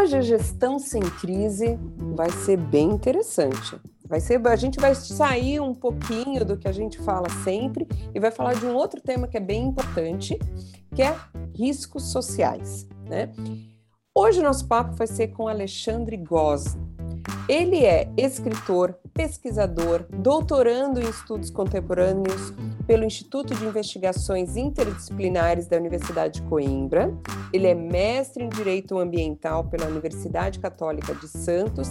Hoje gestão sem crise vai ser bem interessante. Vai ser, a gente vai sair um pouquinho do que a gente fala sempre e vai falar de um outro tema que é bem importante, que é riscos sociais. Né? Hoje o nosso papo vai ser com Alexandre Goz. Ele é escritor, pesquisador, doutorando em estudos contemporâneos pelo Instituto de Investigações Interdisciplinares da Universidade de Coimbra. Ele é mestre em Direito Ambiental pela Universidade Católica de Santos,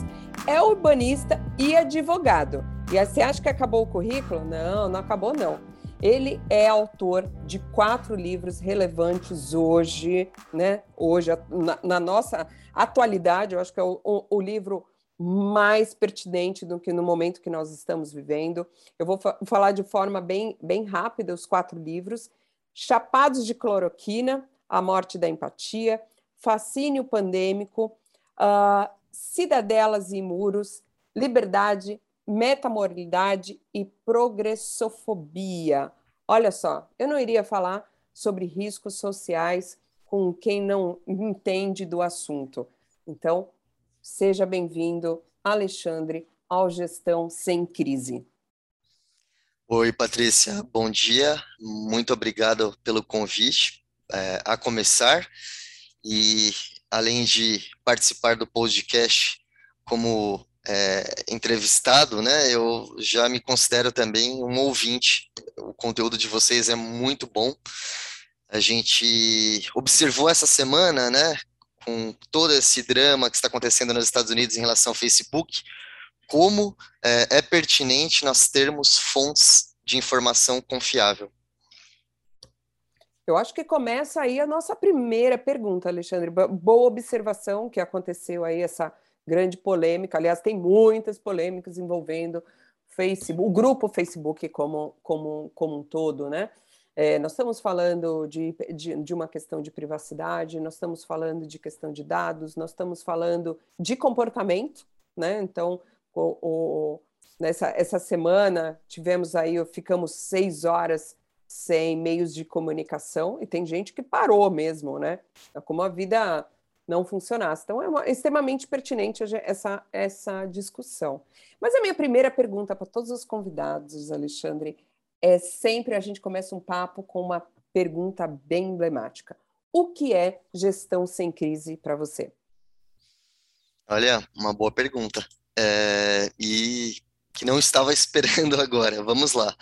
é urbanista e advogado. E aí você acha que acabou o currículo? Não, não acabou não. Ele é autor de quatro livros relevantes hoje, né? Hoje, na, na nossa atualidade, eu acho que é o, o, o livro mais pertinente do que no momento que nós estamos vivendo. Eu vou fa falar de forma bem, bem rápida os quatro livros: Chapados de Cloroquina, A Morte da Empatia, Fascínio Pandêmico, uh, Cidadelas e Muros, Liberdade, Metamoralidade e Progressofobia. Olha só, eu não iria falar sobre riscos sociais com quem não entende do assunto. Então, Seja bem-vindo, Alexandre, ao Gestão Sem Crise. Oi, Patrícia, bom dia. Muito obrigado pelo convite é, a começar. E além de participar do podcast como é, entrevistado, né, eu já me considero também um ouvinte. O conteúdo de vocês é muito bom. A gente observou essa semana, né, com todo esse drama que está acontecendo nos Estados Unidos em relação ao Facebook, como é, é pertinente nós termos fontes de informação confiável? Eu acho que começa aí a nossa primeira pergunta, Alexandre. Boa observação que aconteceu aí essa grande polêmica. Aliás, tem muitas polêmicas envolvendo Facebook, o grupo Facebook como, como, como um todo, né? É, nós estamos falando de, de, de, uma questão de privacidade, nós estamos falando de questão de dados, nós estamos falando de comportamento, né? Então, o, o, nessa essa semana tivemos aí, ficamos seis horas sem meios de comunicação e tem gente que parou mesmo, né? É como a vida não funcionasse. Então, é, uma, extremamente pertinente essa, essa discussão. Mas a minha primeira pergunta para todos os convidados, Alexandre, é sempre a gente começa um papo com uma pergunta bem emblemática. O que é gestão sem crise para você? Olha, uma boa pergunta. É, e que não estava esperando agora. Vamos lá.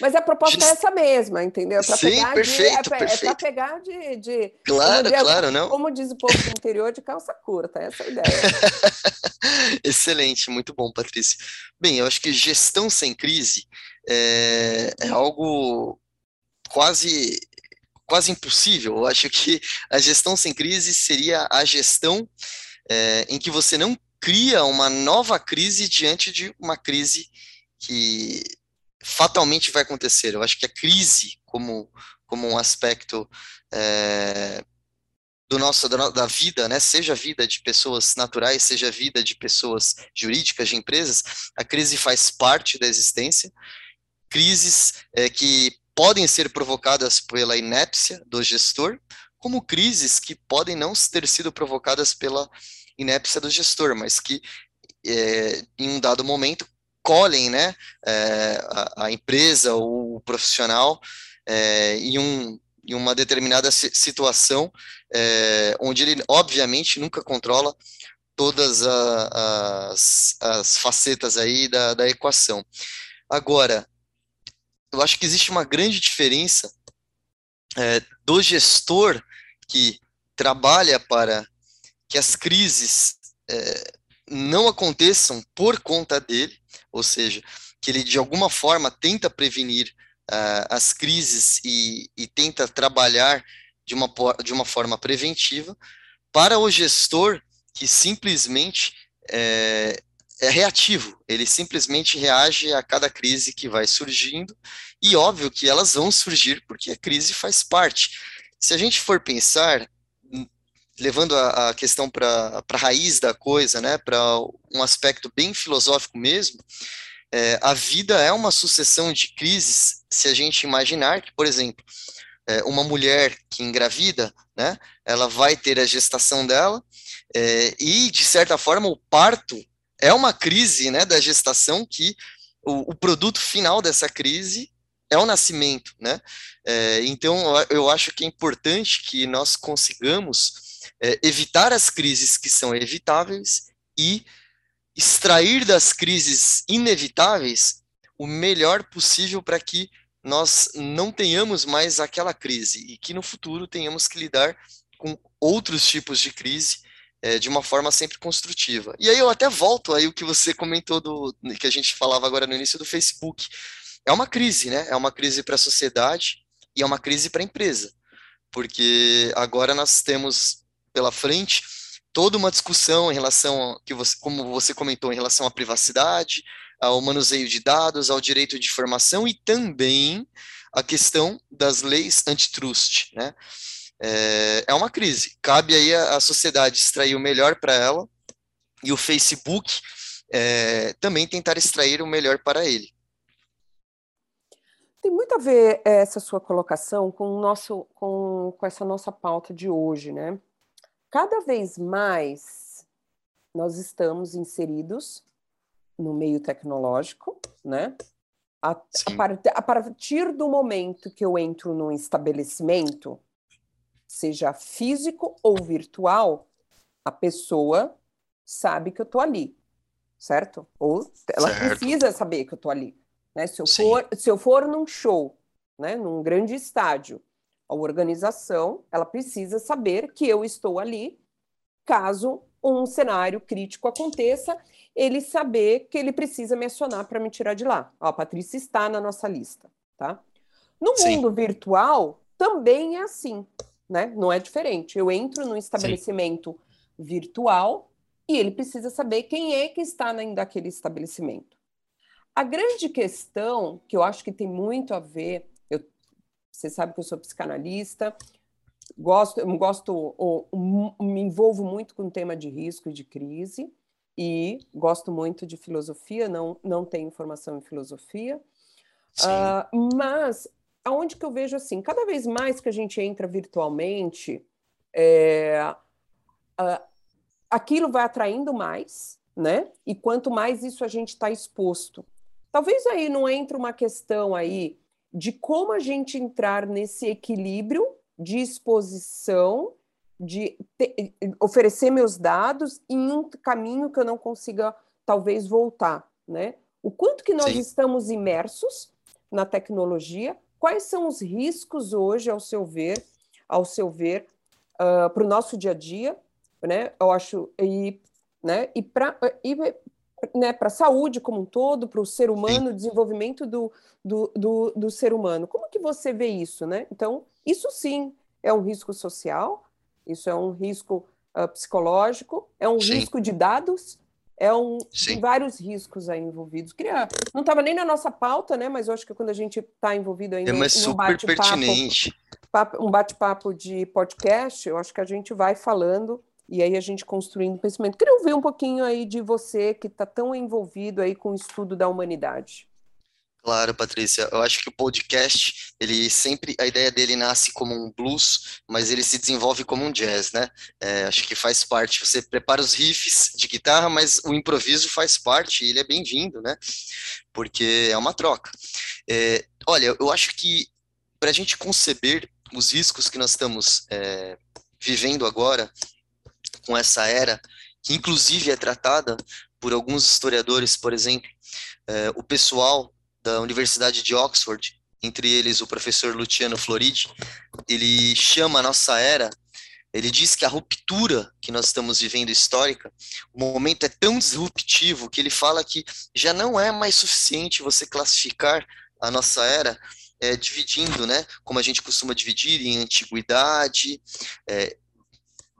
Mas a proposta Just... é essa mesma, entendeu? Pra Sim, perfeito, de, é, perfeito. É para pegar de, de claro, claro, não. Como diz o povo do interior, de calça curta. Essa é a ideia. Excelente, muito bom, Patrícia. Bem, eu acho que gestão sem crise é, é algo quase quase impossível. Eu acho que a gestão sem crise seria a gestão é, em que você não cria uma nova crise diante de uma crise que fatalmente vai acontecer. Eu acho que a crise, como, como um aspecto é, do nosso da, da, vida, né, seja a vida de pessoas naturais, seja a vida de pessoas jurídicas, de empresas, a crise faz parte da existência crises é, que podem ser provocadas pela inépcia do gestor, como crises que podem não ter sido provocadas pela inépcia do gestor, mas que é, em um dado momento colhem né, é, a, a, empresa ou o profissional é, em, um, em uma determinada situação é, onde ele, obviamente, nunca controla todas a, as, as facetas aí da, da equação. Agora, eu acho que existe uma grande diferença é, do gestor que trabalha para que as crises é, não aconteçam por conta dele, ou seja, que ele de alguma forma tenta prevenir uh, as crises e, e tenta trabalhar de uma, de uma forma preventiva, para o gestor que simplesmente é, é reativo, ele simplesmente reage a cada crise que vai surgindo, e óbvio que elas vão surgir porque a crise faz parte. Se a gente for pensar, levando a, a questão para a raiz da coisa, né, para um aspecto bem filosófico mesmo, é, a vida é uma sucessão de crises, se a gente imaginar que, por exemplo, é, uma mulher que engravida, né, ela vai ter a gestação dela, é, e, de certa forma, o parto é uma crise né, da gestação que o, o produto final dessa crise é o nascimento, né? É, então, eu acho que é importante que nós consigamos é, evitar as crises que são evitáveis e extrair das crises inevitáveis o melhor possível para que nós não tenhamos mais aquela crise e que no futuro tenhamos que lidar com outros tipos de crise é, de uma forma sempre construtiva. E aí eu até volto aí o que você comentou do que a gente falava agora no início do Facebook. É uma crise, né? É uma crise para a sociedade e é uma crise para a empresa, porque agora nós temos pela frente toda uma discussão em relação que você, como você comentou, em relação à privacidade, ao manuseio de dados, ao direito de informação e também a questão das leis antitrust, né? é, é uma crise. Cabe aí a, a sociedade extrair o melhor para ela e o Facebook é, também tentar extrair o melhor para ele. Tem muito a ver essa sua colocação com, nosso, com, com essa nossa pauta de hoje, né? Cada vez mais nós estamos inseridos no meio tecnológico, né? A, a, part, a partir do momento que eu entro num estabelecimento, seja físico ou virtual, a pessoa sabe que eu estou ali, certo? Ou ela certo. precisa saber que eu estou ali. Né? Se, eu for, se eu for num show, né, num grande estádio, a organização ela precisa saber que eu estou ali, caso um cenário crítico aconteça, ele saber que ele precisa me acionar para me tirar de lá. Ó, a Patrícia está na nossa lista, tá? No Sim. mundo virtual também é assim né? Não é diferente. Eu entro num estabelecimento Sim. virtual e ele precisa saber quem é que está naquele estabelecimento. A grande questão, que eu acho que tem muito a ver, você sabe que eu sou psicanalista, gosto, gosto, me envolvo muito com o tema de risco e de crise, e gosto muito de filosofia, não, não tenho formação em filosofia, uh, mas aonde que eu vejo assim, cada vez mais que a gente entra virtualmente, é, aquilo vai atraindo mais, né? E quanto mais isso a gente está exposto. Talvez aí não entre uma questão aí de como a gente entrar nesse equilíbrio de exposição, de te, oferecer meus dados em um caminho que eu não consiga talvez voltar, né? O quanto que nós Sim. estamos imersos na tecnologia, Quais são os riscos hoje, ao seu ver, ao seu ver, uh, para o nosso dia a dia, né? Eu acho e, né? E para e, né, para a saúde como um todo, para o ser humano, o desenvolvimento do, do, do, do, ser humano. Como que você vê isso, né? Então, isso sim é um risco social, isso é um risco uh, psicológico, é um sim. risco de dados, é um, tem vários riscos aí envolvidos. Queria, não estava nem na nossa pauta, né? Mas eu acho que quando a gente está envolvido aí é, no, super bate-papo, um bate-papo de podcast, eu acho que a gente vai falando e aí a gente construindo pensamento. Queria ouvir um pouquinho aí de você que está tão envolvido aí com o estudo da humanidade. Claro, Patrícia. Eu acho que o podcast, ele sempre, a ideia dele nasce como um blues, mas ele se desenvolve como um jazz, né? É, acho que faz parte. Você prepara os riffs de guitarra, mas o improviso faz parte e ele é bem-vindo, né? Porque é uma troca. É, olha, eu acho que para a gente conceber os riscos que nós estamos é, vivendo agora, com essa era, que inclusive é tratada por alguns historiadores, por exemplo, é, o pessoal da Universidade de Oxford, entre eles o professor Luciano Floridi, ele chama a nossa era Ele diz que a ruptura que nós estamos vivendo histórica, o momento é tão disruptivo que ele fala que já não é mais suficiente você classificar a nossa era é, dividindo, né, como a gente costuma dividir em antiguidade, é,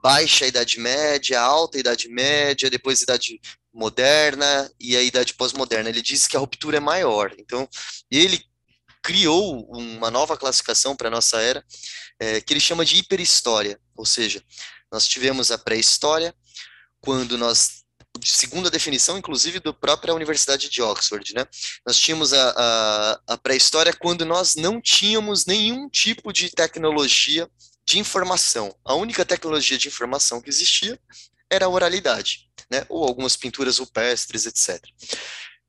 baixa Idade Média, alta Idade Média, depois Idade Moderna e a Idade Pós-Moderna. Ele diz que a ruptura é maior. Então, ele criou uma nova classificação para a nossa era, é, que ele chama de hiperhistória, ou seja, nós tivemos a pré-história, quando nós, segundo a definição, inclusive, da própria Universidade de Oxford, né, nós tínhamos a, a, a pré-história quando nós não tínhamos nenhum tipo de tecnologia de informação. A única tecnologia de informação que existia era a oralidade, né, ou algumas pinturas rupestres, etc.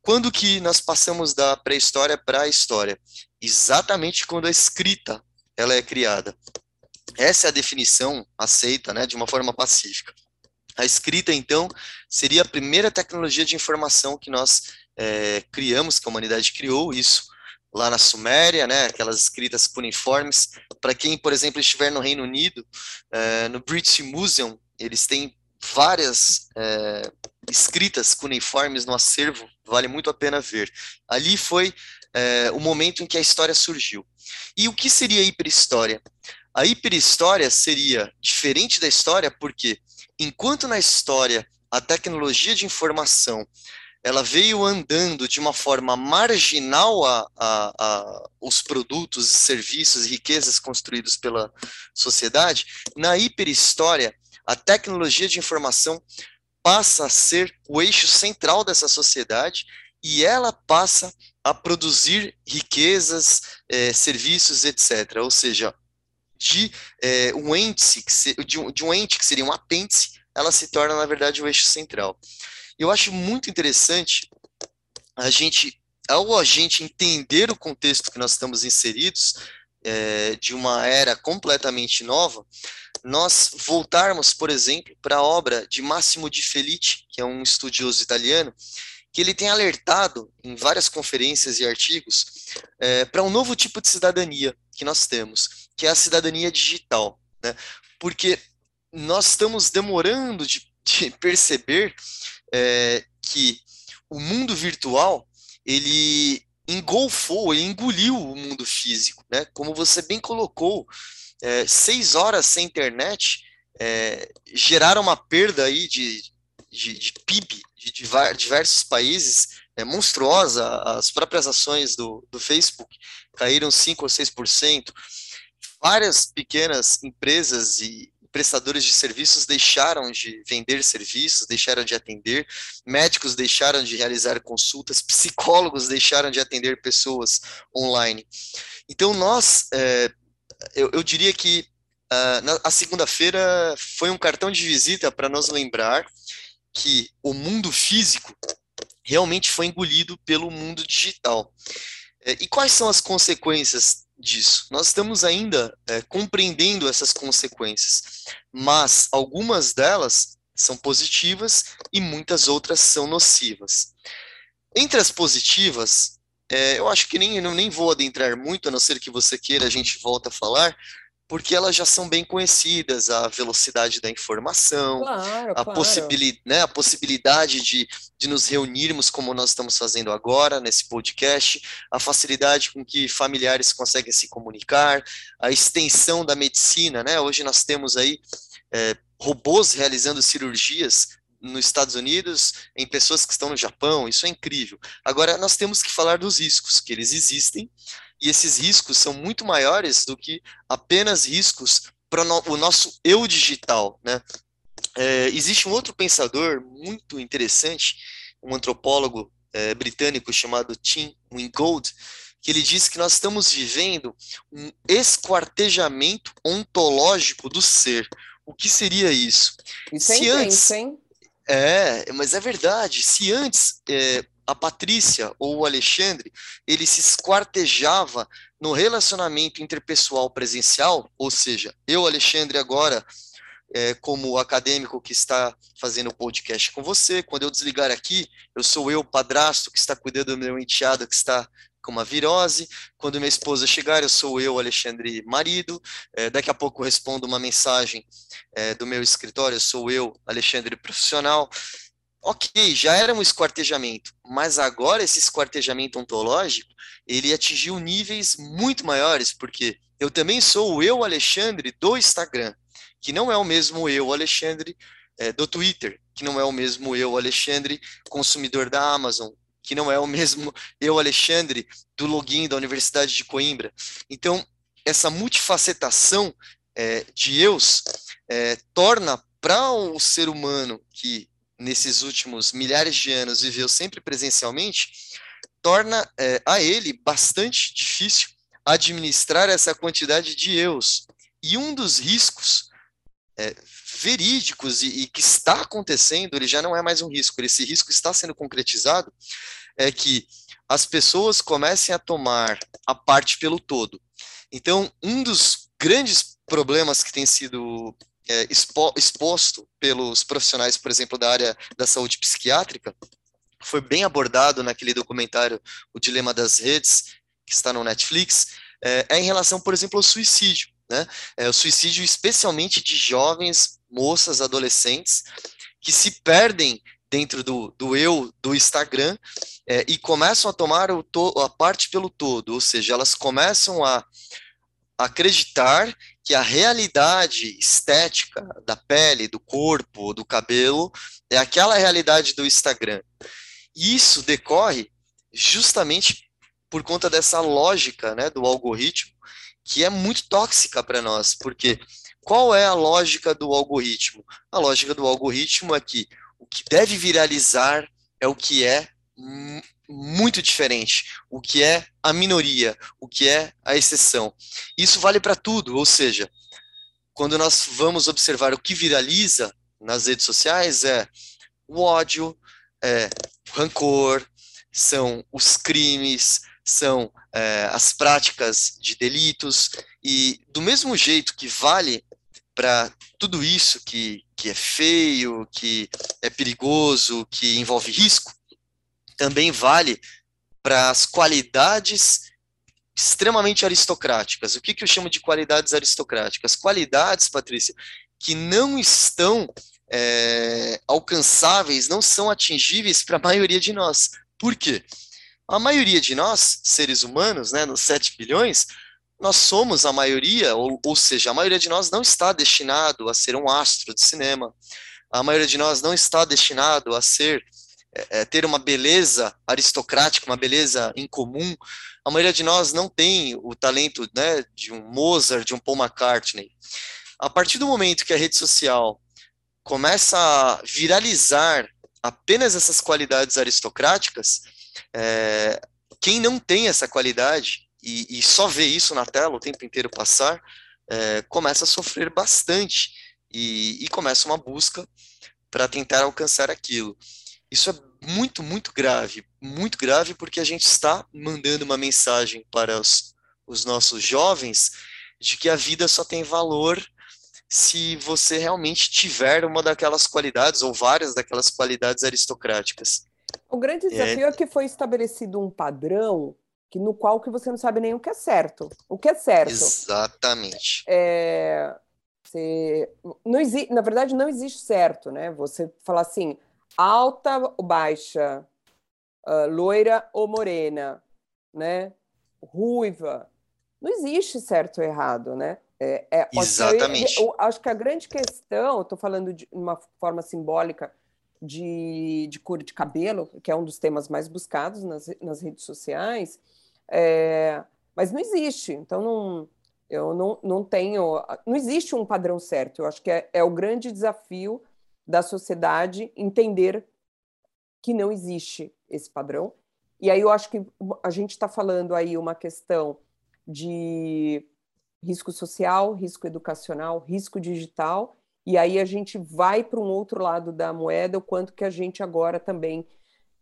Quando que nós passamos da pré-história para a história? Exatamente quando a escrita ela é criada. Essa é a definição aceita, né, de uma forma pacífica. A escrita, então, seria a primeira tecnologia de informação que nós é, criamos, que a humanidade criou isso lá na Suméria, né, aquelas escritas cuneiformes. Para quem, por exemplo, estiver no Reino Unido, é, no British Museum, eles têm várias é, escritas cuneiformes no acervo, vale muito a pena ver. Ali foi é, o momento em que a história surgiu. E o que seria a hiperhistória? A hiperhistória seria diferente da história porque, enquanto na história a tecnologia de informação ela veio andando de uma forma marginal a, a, a, os produtos, serviços e riquezas construídos pela sociedade, na hiperhistória, a tecnologia de informação passa a ser o eixo central dessa sociedade e ela passa a produzir riquezas, é, serviços, etc. Ou seja, de é, um ente se, de, um, de um ente que seria um apêndice, ela se torna na verdade o eixo central. Eu acho muito interessante a gente, ao a gente entender o contexto que nós estamos inseridos, é, de uma era completamente nova, nós voltarmos, por exemplo, para a obra de Massimo Di Felice, que é um estudioso italiano, que ele tem alertado em várias conferências e artigos é, para um novo tipo de cidadania que nós temos, que é a cidadania digital, né? Porque nós estamos demorando de, de perceber é, que o mundo virtual ele engolfou, ele engoliu o mundo físico, né? Como você bem colocou, é, seis horas sem internet é, geraram uma perda aí de, de, de PIB de diversos países é monstruosa. As próprias ações do, do Facebook caíram 5 ou 6%. Várias pequenas empresas e prestadores de serviços deixaram de vender serviços, deixaram de atender, médicos deixaram de realizar consultas, psicólogos deixaram de atender pessoas online. Então, nós, é, eu, eu, diria que uh, na, a segunda-feira foi um cartão de visita para nos lembrar que o mundo físico realmente foi engolido pelo mundo digital. É, e quais são as consequências disso? Nós estamos ainda é, compreendendo essas consequências, mas algumas delas são positivas e muitas outras são nocivas. Entre as positivas, é, eu acho que nem, nem vou adentrar muito, a não ser que você queira, a gente volta a falar, porque elas já são bem conhecidas, a velocidade da informação, claro, a, claro. possibili né, a possibilidade de, de nos reunirmos como nós estamos fazendo agora nesse podcast, a facilidade com que familiares conseguem se comunicar, a extensão da medicina, né? Hoje nós temos aí é, robôs realizando cirurgias nos Estados Unidos, em pessoas que estão no Japão, isso é incrível. Agora, nós temos que falar dos riscos, que eles existem, e esses riscos são muito maiores do que apenas riscos para o nosso eu digital, né? É, existe um outro pensador muito interessante, um antropólogo é, britânico chamado Tim Wingold, que ele diz que nós estamos vivendo um esquartejamento ontológico do ser. O que seria isso? Isso é Se intenso, antes, hein? É, mas é verdade. Se antes é, a Patrícia ou o Alexandre, ele se esquartejava no relacionamento interpessoal presencial, ou seja, eu, Alexandre, agora, é, como acadêmico que está fazendo o podcast com você, quando eu desligar aqui, eu sou eu, padrasto, que está cuidando do meu enteado, que está com uma virose. Quando minha esposa chegar, eu sou eu, Alexandre, marido. É, daqui a pouco eu respondo uma mensagem é, do meu escritório, eu sou eu, Alexandre, profissional. Ok, já era um esquartejamento, mas agora esse esquartejamento ontológico, ele atingiu níveis muito maiores, porque eu também sou o eu, Alexandre, do Instagram, que não é o mesmo eu, Alexandre, é, do Twitter, que não é o mesmo eu, Alexandre, consumidor da Amazon, que não é o mesmo eu, Alexandre, do login da Universidade de Coimbra. Então, essa multifacetação é, de eus é, torna para o ser humano que nesses últimos milhares de anos viveu sempre presencialmente, torna é, a ele bastante difícil administrar essa quantidade de eus. E um dos riscos é, verídicos e, e, que está acontecendo, ele já não é mais um risco, esse risco está sendo concretizado, é que as pessoas comecem a tomar a parte pelo todo. Então, um dos grandes problemas que tem sido é, expo, exposto pelos profissionais, por exemplo, da área da saúde psiquiátrica, foi bem abordado naquele documentário O Dilema das Redes, que está no Netflix, é, é em relação, por exemplo, ao suicídio. Né? É, o suicídio especialmente de jovens, moças, adolescentes, que se perdem dentro do, do eu do Instagram é, e começam a tomar to, a parte pelo todo, ou seja, elas começam a acreditar que a realidade estética da pele, do corpo, do cabelo é aquela realidade do Instagram. E isso decorre justamente por conta dessa lógica né, do algoritmo que é muito tóxica para nós, porque qual é a lógica do algoritmo? A lógica do algoritmo é que o que deve viralizar é o que é muito diferente, o que é a minoria, o que é a exceção. Isso vale para tudo, ou seja, quando nós vamos observar o que viraliza nas redes sociais é o ódio, é o rancor, são os crimes, são é, as práticas de delitos, e do mesmo jeito que vale para tudo isso que, que é feio, que é perigoso, que envolve risco, também vale para as qualidades extremamente aristocráticas. O que, que eu chamo de qualidades aristocráticas? Qualidades, Patrícia, que não estão é, alcançáveis, não são atingíveis para a maioria de nós. Por quê? A maioria de nós, seres humanos, né, nos 7 bilhões, nós somos a maioria, ou, ou seja, a maioria de nós não está destinado a ser um astro de cinema. A maioria de nós não está destinado a ser é, é ter uma beleza aristocrática, uma beleza incomum. A maioria de nós não tem o talento né, de um Mozart, de um Paul McCartney. A partir do momento que a rede social começa a viralizar apenas essas qualidades aristocráticas, é, quem não tem essa qualidade e, e, só vê isso na tela o tempo inteiro passar, é, começa a sofrer bastante e, e começa uma busca para tentar alcançar aquilo. Isso é muito, muito grave, muito grave porque a gente está mandando uma mensagem para os, os nossos jovens de que a vida só tem valor se você realmente tiver uma daquelas qualidades ou várias daquelas qualidades aristocráticas. O grande desafio é, é que foi estabelecido um padrão que no qual que você não sabe nem o que é certo. O que é certo? Exatamente. É, você, não exi, na verdade, não existe certo, né? Você falar assim, alta ou baixa, uh, loira ou morena, né? Ruiva. Não existe certo ou errado, né? É, é, Exatamente. Eu, eu, acho que a grande questão, estou falando de uma forma simbólica de, de cor de cabelo, que é um dos temas mais buscados nas, nas redes sociais, é, mas não existe. Então, não, eu não, não tenho. Não existe um padrão certo. Eu acho que é, é o grande desafio da sociedade entender que não existe esse padrão. E aí eu acho que a gente está falando aí uma questão de risco social, risco educacional, risco digital, e aí a gente vai para um outro lado da moeda, o quanto que a gente agora também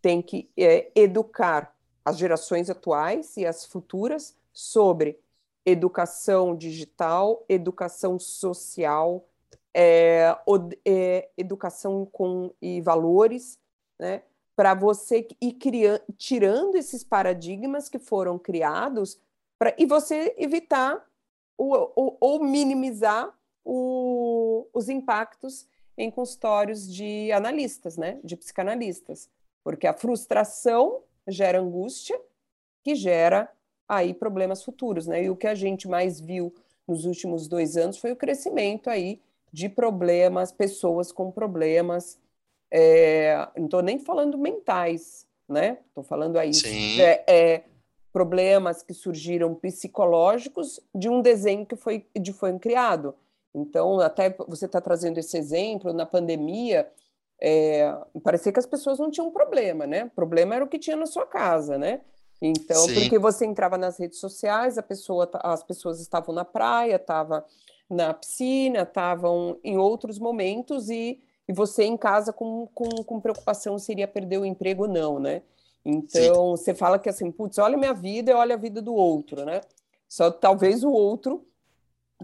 tem que é, educar as gerações atuais e as futuras sobre educação digital, educação social, é, é, educação com, e valores, né? para você ir criando, tirando esses paradigmas que foram criados pra, e você evitar ou, ou minimizar o, os impactos em consultórios de analistas, né, de psicanalistas, porque a frustração gera angústia, que gera aí problemas futuros, né? E o que a gente mais viu nos últimos dois anos foi o crescimento aí de problemas, pessoas com problemas, é, não estou nem falando mentais, né? Estou falando aí é, é, problemas que surgiram psicológicos de um desenho que foi, de, foi criado. Então, até você está trazendo esse exemplo, na pandemia, é, parecia que as pessoas não tinham problema, né? O problema era o que tinha na sua casa, né? Então, Sim. porque você entrava nas redes sociais, a pessoa, as pessoas estavam na praia, estavam na piscina, estavam em outros momentos e, e você em casa com, com, com preocupação se iria perder o emprego ou não, né? Então, Sim. você fala que assim, putz, olha a minha vida e olha a vida do outro, né? Só talvez o outro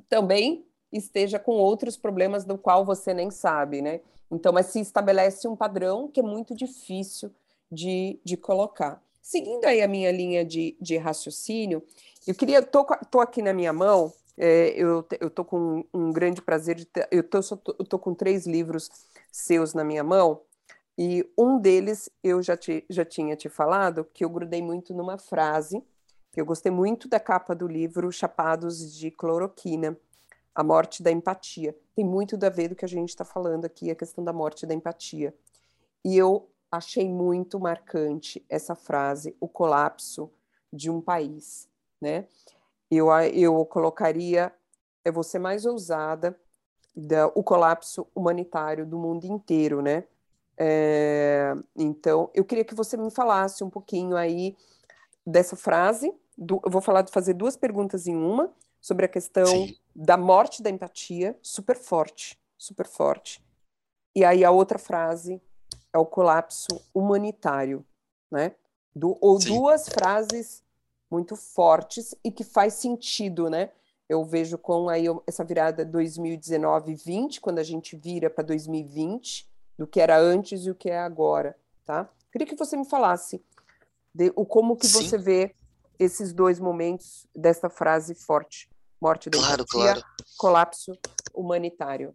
também esteja com outros problemas do qual você nem sabe, né? Então, mas se estabelece um padrão que é muito difícil de, de colocar. Seguindo aí a minha linha de, de raciocínio, eu queria, tô, tô aqui na minha mão, é, eu, eu tô com um grande prazer de ter, eu tô, tô, eu tô com três livros seus na minha mão, e um deles eu já, te, já tinha te falado, que eu grudei muito numa frase, que eu gostei muito da capa do livro Chapados de Cloroquina, a morte da empatia. Tem muito a ver do que a gente está falando aqui, a questão da morte da empatia. E eu achei muito marcante essa frase, o colapso de um país, né? Eu, eu colocaria, é você mais ousada, da, o colapso humanitário do mundo inteiro, né? É, então, eu queria que você me falasse um pouquinho aí dessa frase. Do, eu vou falar, fazer duas perguntas em uma sobre a questão Sim. da morte da empatia, super forte, super forte. E aí a outra frase é o colapso humanitário, né? Do, ou Sim. duas frases muito fortes e que faz sentido, né? Eu vejo com aí essa virada 2019-20, quando a gente vira para 2020, do que era antes e o que é agora, tá? Queria que você me falasse de o como que Sim. você vê esses dois momentos dessa frase forte, morte da claro, empatia, claro. colapso humanitário.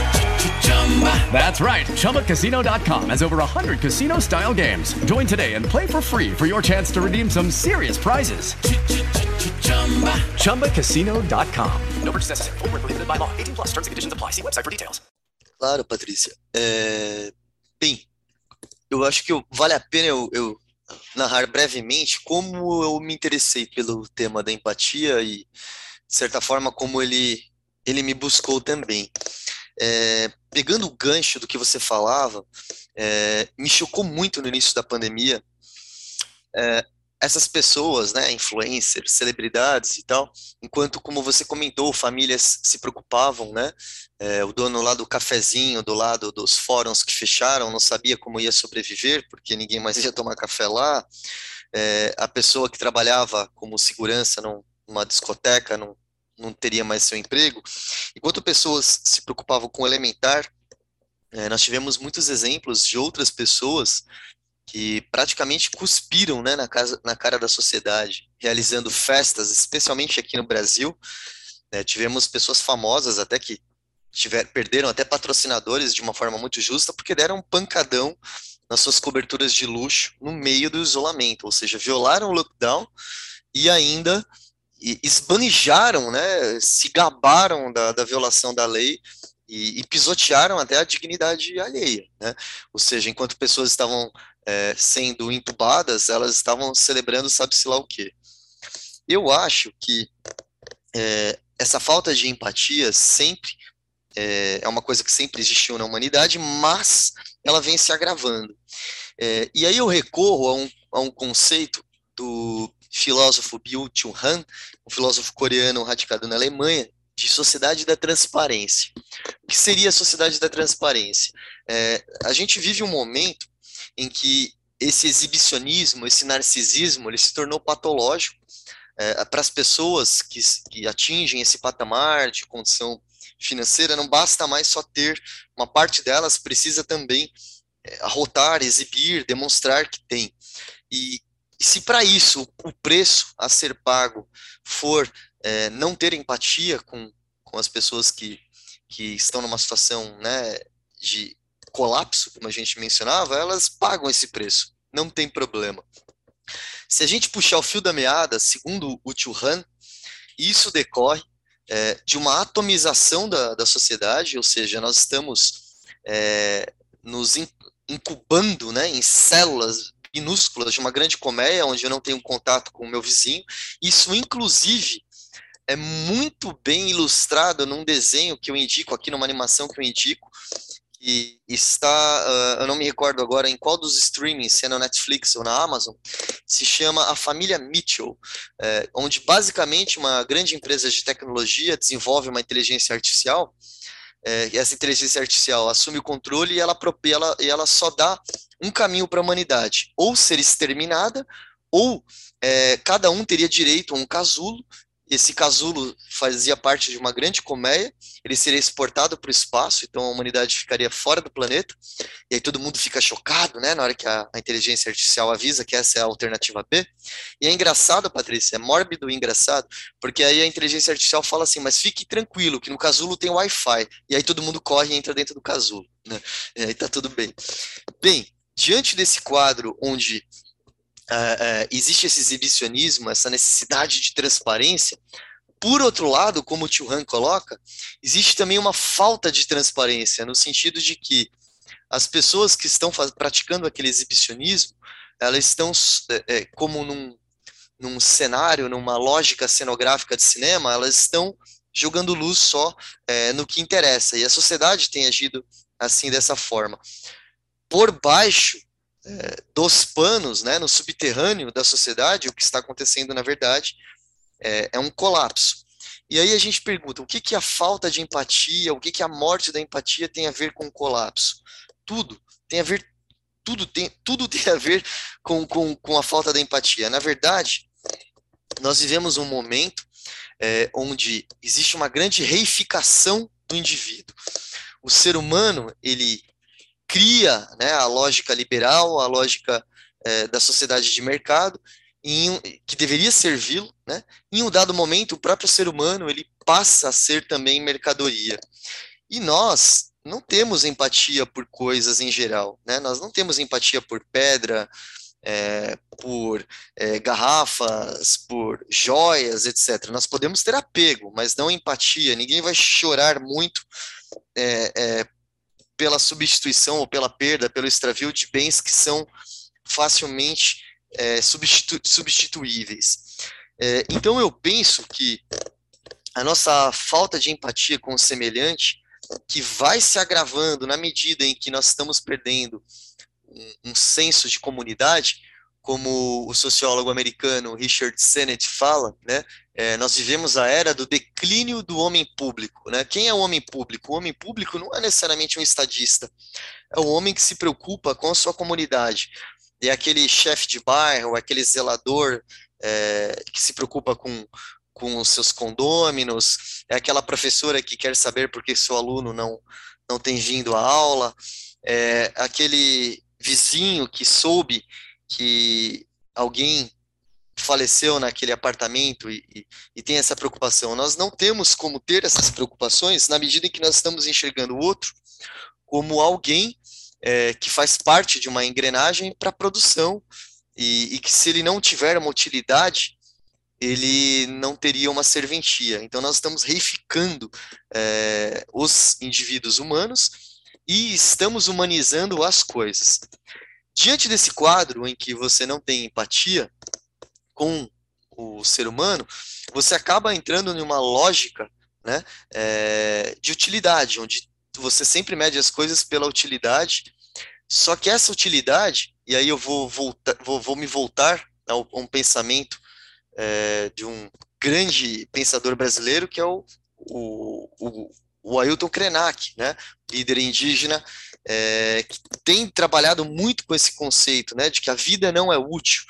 That's right. ChumbaCasino.com has over 100 casino style games. Join today and play for free for your chance to redeem some serious prizes. ChumbaCasino.com. No purchase necessary. By law. 18 plus terms and conditions apply. See website for details. Claro, Patrícia. É... Bem, eu acho que vale a pena eu, eu narrar brevemente como eu me interessei pelo tema da empatia e de certa forma, como ele, ele me buscou também. É, pegando o gancho do que você falava, é, me chocou muito no início da pandemia é, essas pessoas, né, influencers, celebridades e tal, enquanto, como você comentou, famílias se preocupavam, né, é, o dono lá do cafezinho, do lado dos fóruns que fecharam, não sabia como ia sobreviver, porque ninguém mais ia tomar café lá, é, a pessoa que trabalhava como segurança numa discoteca, num, não teria mais seu emprego. Enquanto pessoas se preocupavam com o elementar, é, nós tivemos muitos exemplos de outras pessoas que praticamente cuspiram né, na, casa, na cara da sociedade, realizando festas, especialmente aqui no Brasil. É, tivemos pessoas famosas até que tiver, perderam até patrocinadores de uma forma muito justa, porque deram um pancadão nas suas coberturas de luxo no meio do isolamento, ou seja, violaram o lockdown e ainda esbanijaram, né, se gabaram da, da violação da lei e, e pisotearam até a dignidade alheia, né? Ou seja, enquanto pessoas estavam é, sendo entubadas, elas estavam celebrando sabe-se lá o quê. Eu acho que é, essa falta de empatia sempre é, é, uma coisa que sempre existiu na humanidade, mas ela vem se agravando. É, e aí eu recorro a um, a um conceito do filósofo Byung-Chul Han, um filósofo coreano radicado na Alemanha, de sociedade da transparência. O que seria a sociedade da transparência? É, a gente vive um momento em que esse exibicionismo, esse narcisismo, ele se tornou patológico é, para as pessoas que, que atingem esse patamar de condição financeira, não basta mais só ter, uma parte delas precisa também é, arrotar, exibir, demonstrar que tem. E, e se para isso o preço a ser pago for é, não ter empatia com, com as pessoas que, que estão numa situação né, de colapso, como a gente mencionava, elas pagam esse preço, não tem problema. Se a gente puxar o fio da meada, segundo o Churran, isso decorre é, de uma atomização da, da sociedade, ou seja, nós estamos é, nos incubando né, em células minúsculas de uma grande colmeia, onde eu não tenho contato com o meu vizinho. Isso, inclusive, é muito bem ilustrado num desenho que eu indico aqui, numa animação que eu indico, que está, uh, eu não me recordo agora em qual dos streamings, se é na Netflix ou na Amazon, se chama A Família Mitchell, é, onde basicamente uma grande empresa de tecnologia desenvolve uma inteligência artificial, é, essa inteligência artificial assume o controle e ela, e ela, e ela só dá um caminho para a humanidade, ou ser exterminada, ou é, cada um teria direito a um casulo esse casulo fazia parte de uma grande colmeia, ele seria exportado para o espaço, então a humanidade ficaria fora do planeta, e aí todo mundo fica chocado, né, na hora que a, a inteligência artificial avisa que essa é a alternativa B. E é engraçado, Patrícia, é mórbido e engraçado, porque aí a inteligência artificial fala assim, mas fique tranquilo, que no casulo tem Wi-Fi, e aí todo mundo corre e entra dentro do casulo, né, e aí tá tudo bem. Bem, diante desse quadro onde uh, uh, existe esse exibicionismo, essa necessidade de transparência. Por outro lado, como o Tio Han coloca, existe também uma falta de transparência, no sentido de que as pessoas que estão praticando aquele exibicionismo, elas estão é, como num, num cenário, numa lógica cenográfica de cinema, elas estão jogando luz só é, no que interessa. E a sociedade tem agido assim dessa forma. Por baixo dos panos, né, no subterrâneo da sociedade, o que está acontecendo, na verdade, é, é um colapso. E aí a gente pergunta, o que, que a falta de empatia, o que, que a morte da empatia tem a ver com o colapso? Tudo tem a ver, tudo tem, tudo tem a ver com, com, com a falta da empatia. Na verdade, nós vivemos um momento é, onde existe uma grande reificação do indivíduo. O ser humano, ele cria né, a lógica liberal, a lógica é, da sociedade de mercado, que deveria servi-lo, né? em um dado momento, o próprio ser humano ele passa a ser também mercadoria. E nós não temos empatia por coisas em geral, né? nós não temos empatia por pedra, é, por é, garrafas, por joias, etc. Nós podemos ter apego, mas não empatia. Ninguém vai chorar muito é, é pela substituição ou pela perda, pelo extravio de bens que são facilmente é, substitu substituíveis. É, então eu penso que a nossa falta de empatia com o semelhante, que vai se agravando na medida em que nós estamos perdendo um, um senso de comunidade, como o sociólogo americano Richard Sennett fala, né, é, nós vivemos a era do declínio do homem público. Né? Quem é o homem público? O homem público não é necessariamente um estadista, é o homem que se preocupa com a sua comunidade. É aquele chefe de bairro, aquele zelador é, que se preocupa com, com os seus condôminos, é aquela professora que quer saber por que seu aluno não, não tem vindo à aula, é aquele vizinho que soube que alguém faleceu naquele apartamento e, e, e, tem essa preocupação. Nós não temos como ter essas preocupações na medida em que nós estamos enxergando o outro como alguém é, que faz parte de uma engrenagem para produção e, e, que se ele não tiver uma utilidade, ele não teria uma serventia. Então, nós estamos reificando é, os indivíduos humanos e estamos humanizando as coisas. Diante desse quadro em que você não tem empatia com o ser humano, você acaba entrando em uma lógica né, é, de utilidade, onde você sempre mede as coisas pela utilidade, só que essa utilidade, e aí eu vou, voltar, vou, vou me voltar a um pensamento é, de um grande pensador brasileiro, que é o, o, o, o Ailton Krenak, né, líder indígena, é, que tem trabalhado muito com esse conceito, né, de que a vida não é útil.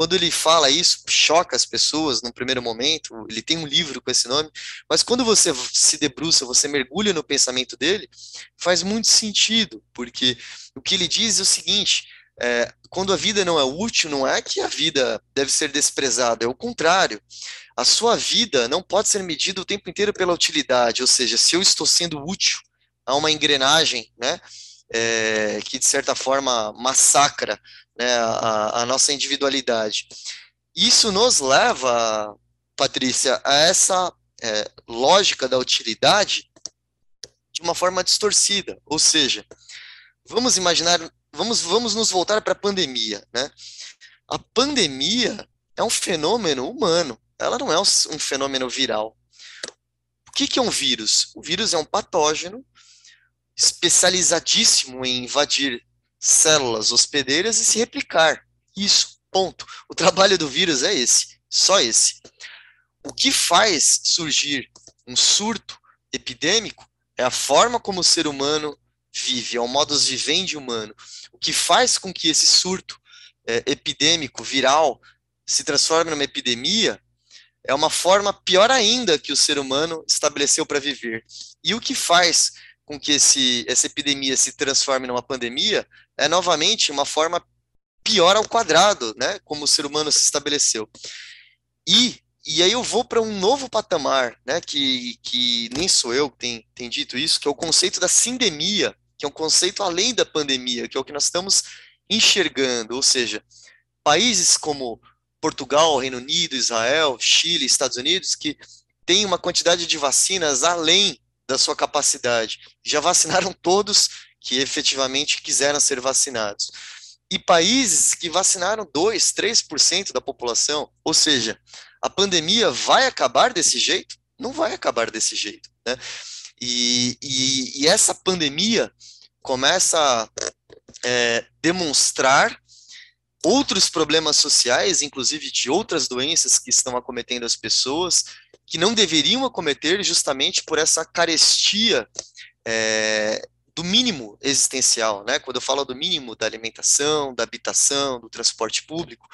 Quando ele fala isso, choca as pessoas no primeiro momento. Ele tem um livro com esse nome, mas quando você se debruça, você mergulha no pensamento dele, faz muito sentido, porque o que ele diz é o seguinte: é, quando a vida não é útil, não é que a vida deve ser desprezada, é o contrário. A sua vida não pode ser medida o tempo inteiro pela utilidade, ou seja, se eu estou sendo útil a uma engrenagem, né, é, que de certa forma massacra né, a, a nossa individualidade. Isso nos leva, Patrícia, a essa é, lógica da utilidade de uma forma distorcida, ou seja, vamos imaginar vamos, vamos nos voltar para a pandemia, né? A pandemia é um fenômeno humano, ela não é um fenômeno viral. O que, que é um vírus? O vírus é um patógeno especializadíssimo em invadir células hospedeiras e se replicar. Isso, ponto. O trabalho do vírus é esse, só esse. O que faz surgir um surto epidêmico é a forma como o ser humano vive, é o modus vivendi humano. O que faz com que esse surto é, epidêmico, viral, se transforme numa epidemia é uma forma pior ainda que o ser humano estabeleceu para viver. E o que faz com que esse, essa epidemia se transforme numa pandemia é novamente uma forma pior ao quadrado, né? Como o ser humano se estabeleceu. E e aí eu vou para um novo patamar, né, que, que nem sou eu que tem, tem dito isso, que é o conceito da sindemia, que é um conceito além da pandemia, que é o que nós estamos enxergando, ou seja, países como Portugal, Reino Unido, Israel, Chile, Estados Unidos, que têm uma quantidade de vacinas além da sua capacidade, já vacinaram todos que efetivamente quiseram ser vacinados. E países que vacinaram 2, 3% da população, ou seja, a pandemia vai acabar desse jeito? Não vai acabar desse jeito, né? E, e, e essa pandemia começa a é, demonstrar outros problemas sociais, inclusive de outras doenças que estão acometendo as pessoas, que não deveriam acometer justamente por essa carestia é, do mínimo existencial, né? Quando eu falo do mínimo da alimentação, da habitação, do transporte público,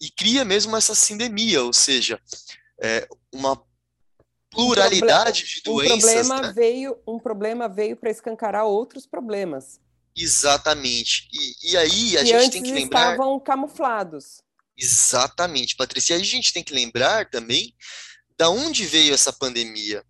e cria mesmo essa sindemia, ou seja, é, uma pluralidade de doenças. Um problema né? veio, um problema veio para escancarar outros problemas. Exatamente. E, e aí a que gente tem que lembrar. estavam camuflados. Exatamente, Patrícia. E aí a gente tem que lembrar também da onde veio essa pandemia.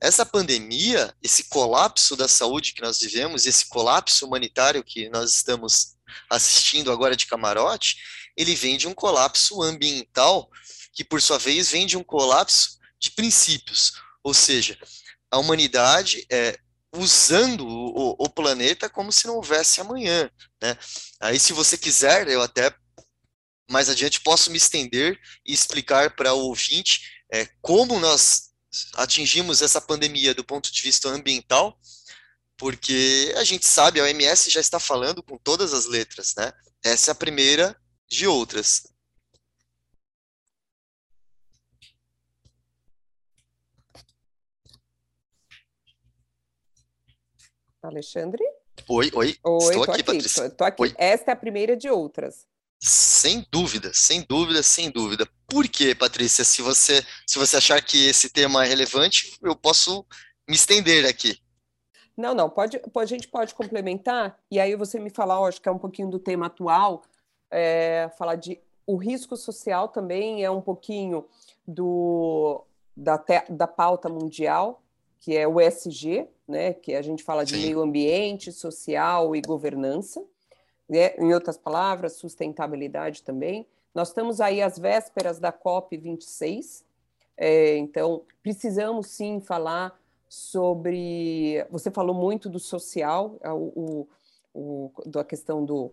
Essa pandemia, esse colapso da saúde que nós vivemos, esse colapso humanitário que nós estamos assistindo agora de camarote, ele vem de um colapso ambiental, que por sua vez vem de um colapso de princípios, ou seja, a humanidade é, usando o, o, planeta como se não houvesse amanhã, né? Aí, se você quiser, eu até mais adiante posso me estender e explicar para o ouvinte é, como nós atingimos essa pandemia do ponto de vista ambiental, porque a gente sabe, a OMS já está falando com todas as letras, né? Essa é a primeira de outras. Alexandre? Oi, oi. Oi Estou aqui, aqui, Patrícia. Estou aqui. Oi. Esta é a primeira de outras. Sem dúvida, sem dúvida, sem dúvida. Por quê, Patrícia? Se você, se você achar que esse tema é relevante, eu posso me estender aqui. Não, não, pode, a gente pode complementar, e aí você me falar, acho que é um pouquinho do tema atual, é, falar de o risco social também é um pouquinho do, da, da pauta mundial, que é o ESG, né, que a gente fala de Sim. meio ambiente, social e governança. Né? Em outras palavras, sustentabilidade também. Nós estamos aí às vésperas da COP26, é, então precisamos sim falar sobre. Você falou muito do social, o, o, o da questão do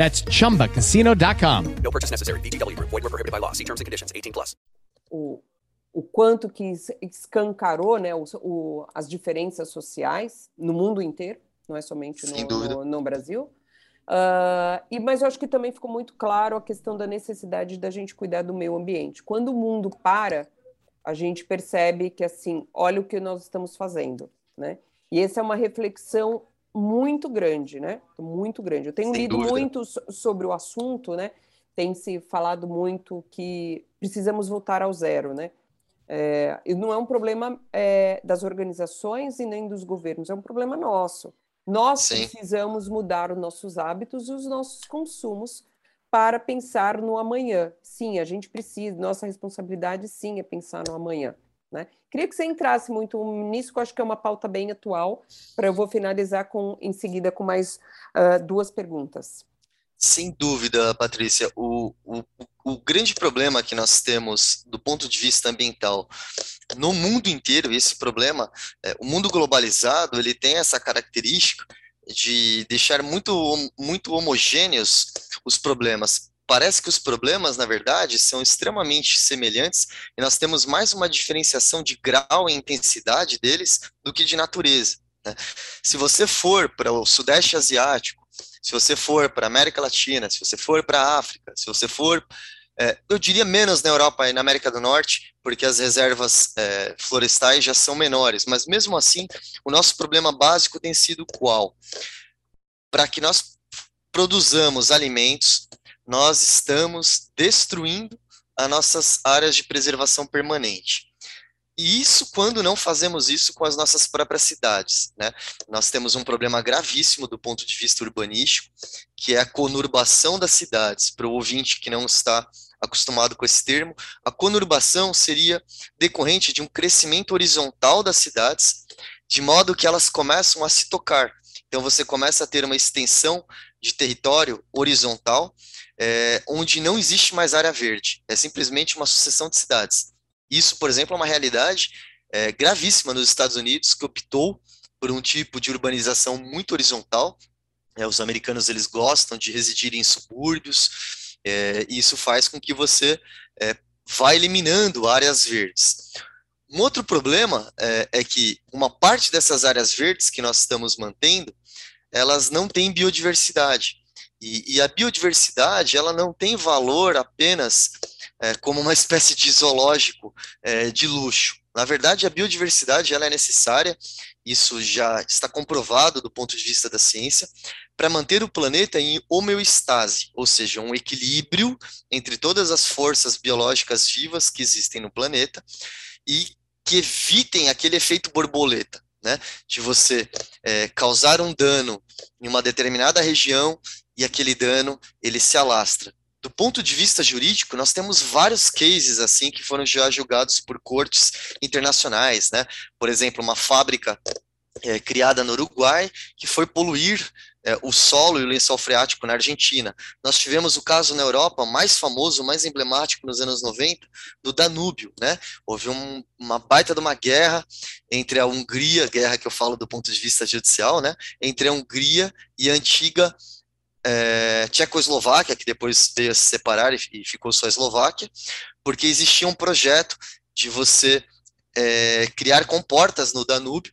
That's chumbacasino.com. No purchase necessary. BGW. Void were prohibited by law. See terms and conditions. 18 plus. O, o quanto que escancarou né, o, o, as diferenças sociais no mundo inteiro, não é somente no, no, no, Brasil. Uh, e, mas eu acho que também ficou muito claro a questão da necessidade da gente cuidar do meio ambiente. Quando o mundo para, a gente percebe que, assim, olha o que nós estamos fazendo, né? E essa é uma reflexão muito grande, né? Muito grande. Eu tenho Sem lido dúvida. muito sobre o assunto, né? Tem se falado muito que precisamos voltar ao zero, né? É, e não é um problema é, das organizações e nem dos governos, é um problema nosso. Nós Sim. precisamos mudar os nossos hábitos e os nossos consumos para pensar no amanhã. Sim, a gente precisa, nossa responsabilidade sim é pensar no amanhã. Né? Queria que você entrasse muito nisso, que eu acho que é uma pauta bem atual, para eu vou finalizar com, em seguida com mais uh, duas perguntas. Sem dúvida, Patrícia. O, o, o grande problema que nós temos do ponto de vista ambiental no mundo inteiro, esse problema, é, o mundo globalizado, ele tem essa característica de deixar muito, muito homogêneos os problemas parece que os problemas, na verdade, são extremamente semelhantes e nós temos mais uma diferenciação de grau e intensidade deles do que de natureza. Né? Se você for para o Sudeste Asiático, se você for para a América Latina, se você for para a África, se você for, é, eu diria menos na Europa e na América do Norte, porque as reservas é, florestais já são menores, mas mesmo assim, o nosso problema básico tem sido qual? Para que nós produzamos alimentos nós estamos destruindo as nossas áreas de preservação permanente. E isso quando não fazemos isso com as nossas próprias cidades. Né? Nós temos um problema gravíssimo do ponto de vista urbanístico, que é a conurbação das cidades. Para o ouvinte que não está acostumado com esse termo, a conurbação seria decorrente de um crescimento horizontal das cidades, de modo que elas começam a se tocar. Então você começa a ter uma extensão de território horizontal, é, onde não existe mais área verde, é simplesmente uma sucessão de cidades. Isso, por exemplo, é uma realidade é, gravíssima nos Estados Unidos, que optou por um tipo de urbanização muito horizontal. É, os americanos eles gostam de residir em subúrbios, é, e isso faz com que você é, vá eliminando áreas verdes. Um outro problema é, é, que uma parte dessas áreas verdes que nós estamos mantendo, elas não têm biodiversidade. E, e, a biodiversidade, ela não tem valor apenas é, como uma espécie de zoológico é, de luxo. Na verdade, a biodiversidade ela é necessária, isso já está comprovado do ponto de vista da ciência, para manter o planeta em homeostase, ou seja, um equilíbrio entre todas as forças biológicas vivas que existem no planeta e que evitem aquele efeito borboleta né, de você é, causar um dano em uma determinada região e aquele dano ele se alastra. Do ponto de vista jurídico, nós temos vários cases assim que foram já julgados por cortes internacionais, né? Por exemplo, uma fábrica é, criada no Uruguai que foi poluir é, o solo e o lençol freático na Argentina. Nós tivemos o caso na Europa mais famoso, mais emblemático nos anos 90, do Danúbio, né? Houve um, uma baita de uma guerra entre a Hungria, guerra que eu falo do ponto de vista judicial, né? Entre a Hungria e a antiga é, Tchecoslováquia, que depois veio se separar e, e ficou só a Eslováquia, porque existia um projeto de você é, criar comportas no Danúbio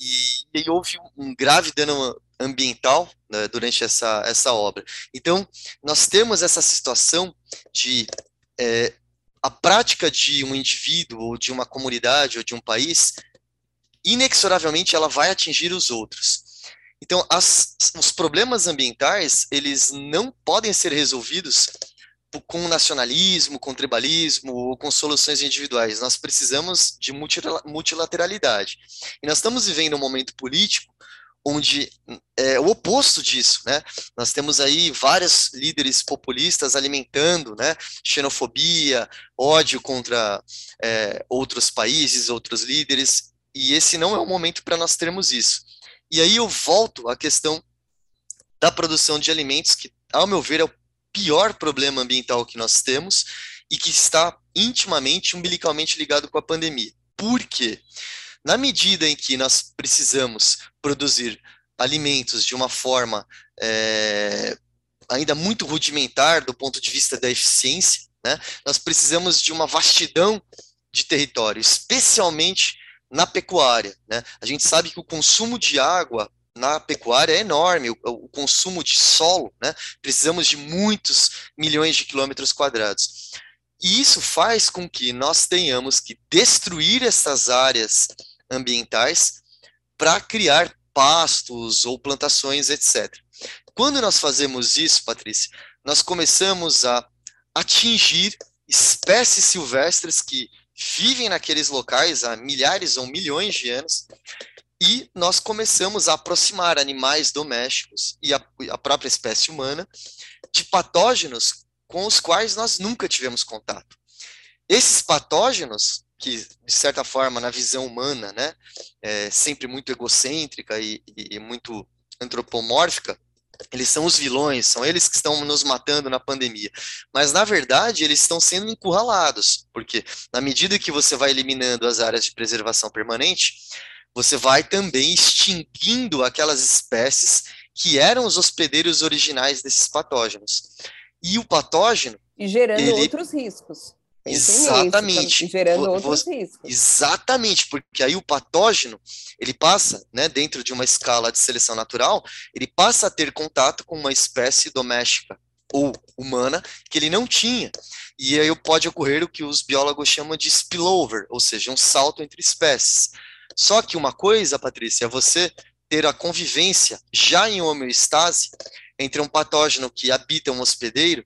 e, e houve um grave dano ambiental né, durante essa, essa obra. Então, nós temos essa situação de é, a prática de um indivíduo, ou de uma comunidade, ou de um país, inexoravelmente ela vai atingir os outros. Então, as, os problemas ambientais, eles não podem ser resolvidos com nacionalismo, com tribalismo ou com soluções individuais. Nós precisamos de multilateralidade. E nós estamos vivendo um momento político onde é o oposto disso, né? Nós temos aí vários líderes populistas alimentando, né, xenofobia, ódio contra é, outros países, outros líderes, e esse não é o momento para nós termos isso. E aí eu volto à questão da produção de alimentos, que, ao meu ver, é o pior problema ambiental que nós temos e que está intimamente, umbilicalmente ligado com a pandemia. Por quê? Na medida em que nós precisamos produzir alimentos de uma forma é, ainda muito rudimentar do ponto de vista da eficiência, né, nós precisamos de uma vastidão de território, especialmente na pecuária. Né? A gente sabe que o consumo de água na pecuária é enorme, o, o, consumo de solo, né? precisamos de muitos milhões de quilômetros quadrados. E isso faz com que nós tenhamos que destruir essas áreas ambientais para criar pastos ou plantações, etc. Quando nós fazemos isso, Patrícia, nós começamos a atingir espécies silvestres que vivem naqueles locais há milhares ou milhões de anos, e nós começamos a aproximar animais domésticos e a, a própria espécie humana de patógenos com os quais nós nunca tivemos contato. Esses patógenos que, de certa forma, na visão humana, né, é sempre muito egocêntrica e, e muito antropomórfica, eles são os vilões, são eles que estão nos matando na pandemia. Mas, na verdade, eles estão sendo encurralados, porque na medida que você vai eliminando as áreas de preservação permanente, você vai também extinguindo aquelas espécies que eram os hospedeiros originais desses patógenos. E o patógeno. E gerando ele... outros riscos. Exatamente. Nisso, gerando outros você, riscos. Exatamente, porque aí o patógeno, ele passa, né, dentro de uma escala de seleção natural, ele passa a ter contato com uma espécie doméstica ou humana que ele não tinha. E aí pode ocorrer o que os biólogos chamam de spillover, ou seja, um salto entre espécies. Só que uma coisa, Patrícia, é você ter a convivência já em homeostase entre um patógeno que habita um hospedeiro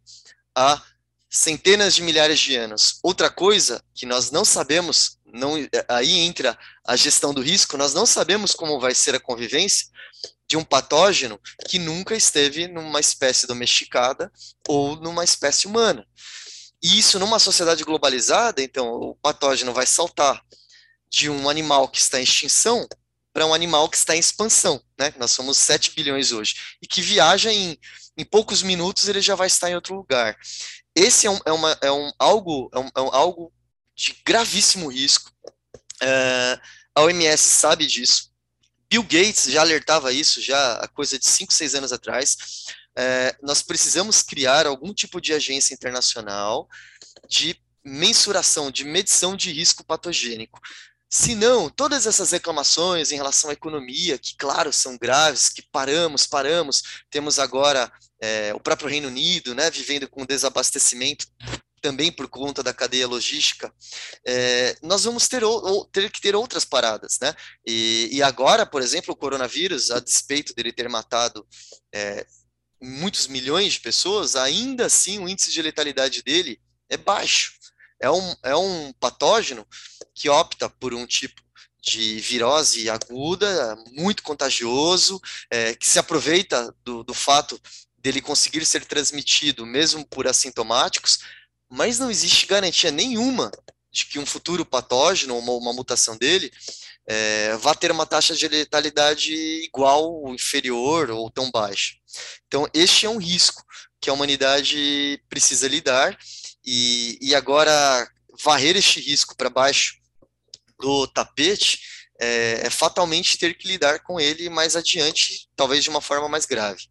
a centenas de milhares de anos. Outra coisa que nós não sabemos, não, aí entra a gestão do risco, nós não sabemos como vai ser a convivência de um patógeno que nunca esteve numa espécie domesticada ou numa espécie humana. E isso numa sociedade globalizada, então o patógeno vai saltar de um animal que está em extinção para um animal que está em expansão, né? Nós somos 7 bilhões hoje, e que viaja em, em poucos minutos ele já vai estar em outro lugar esse é, um, é, uma, é um algo, é um, é um algo de gravíssimo risco. É, a OMS sabe disso. Bill Gates já alertava isso já há coisa de 5, 6 anos atrás. É, nós precisamos criar algum tipo de agência internacional de mensuração, de medição de risco patogênico. Se não, todas essas reclamações em relação à economia, que, claro, são graves, que paramos, paramos, temos agora é, o próprio Reino Unido, né, vivendo com desabastecimento também por conta da cadeia logística, é, nós vamos ter, ou, ter, que ter outras paradas, né? E, e, agora, por exemplo, o coronavírus, a despeito dele ter matado é, muitos milhões de pessoas, ainda assim o índice de letalidade dele é baixo. É um, é um patógeno que opta por um tipo de virose aguda, muito contagioso, é, que se aproveita do, do fato dele conseguir ser transmitido mesmo por assintomáticos, mas não existe garantia nenhuma de que um futuro patógeno ou uma, uma, mutação dele é, vá ter uma taxa de letalidade igual, inferior ou tão baixa. Então, este é um risco que a humanidade precisa lidar, e, e agora varrer este risco para baixo do tapete é, é, fatalmente ter que lidar com ele mais adiante, talvez de uma forma mais grave.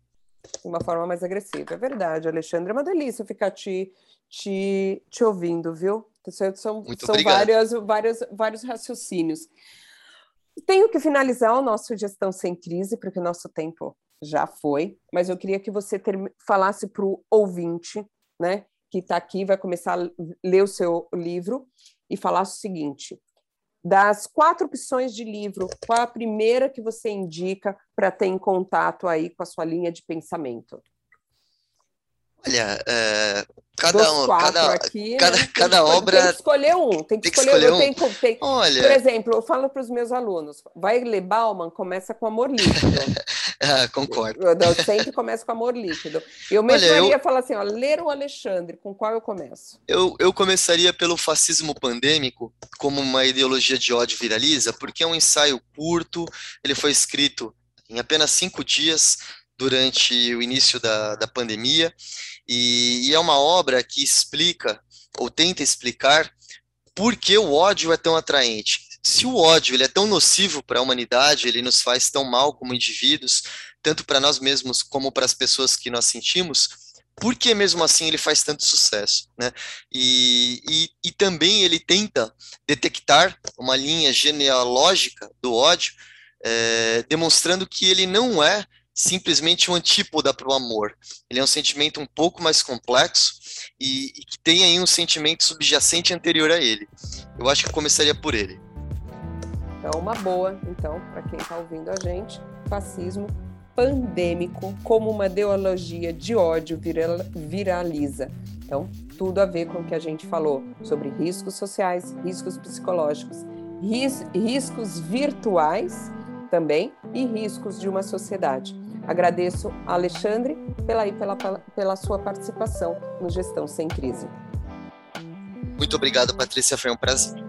De uma forma mais agressiva. É verdade, Alexandre. É uma delícia ficar te, te, te ouvindo, viu? São, Muito são vários, vários, vários raciocínios. Tenho que finalizar o nosso Gestão Sem Crise, porque o nosso tempo já foi, mas eu queria que você ter, falasse para o ouvinte, né, que está aqui, vai começar a ler o seu livro, e falasse o seguinte: das quatro opções de livro, qual a primeira que você indica para ter em contato aí com a sua linha de pensamento? Olha, é, cada, um- cada, aqui, cada, né? Tem cada que- obra. Tem que escolher um. Tem que, tem que escolher, escolher eu um. que- tem- Olha. Por exemplo, eu falo para os meus alunos: vai ler Bauman, começa com amor líquido. Ah, concordo. eu, eu sempre começo com amor líquido. Eu mesmo Olha, eu- iria falar assim: ó, ler o Alexandre, com qual eu começo? Eu, eu começaria pelo fascismo pandêmico, como uma ideologia de ódio viraliza, porque é um ensaio curto, ele foi escrito em apenas cinco dias durante o início da, da pandemia, e, e é uma obra que explica, ou tenta explicar, por que o ódio é tão atraente. Se o ódio ele é tão nocivo para a humanidade, ele nos faz tão mal como indivíduos, tanto para nós mesmos como para as pessoas que nós sentimos, por que mesmo assim ele faz tanto sucesso, né? E, e, e também ele tenta detectar uma linha genealógica do ódio, eh, demonstrando que ele não é simplesmente um antípoda para o amor. Ele é um sentimento um pouco mais complexo e, e que tem aí um sentimento subjacente anterior a ele. Eu acho que começaria por ele. Então, uma boa, então, para quem está ouvindo a gente, fascismo pandêmico como uma ideologia de ódio viral- viraliza. Então, tudo a ver com o que a gente falou sobre riscos sociais, riscos psicológicos, ris- riscos virtuais também e riscos de uma sociedade. Agradeço a Alexandre pela, pela, pela sua participação no Gestão Sem Crise. Muito obrigado, Patrícia, foi um prazer.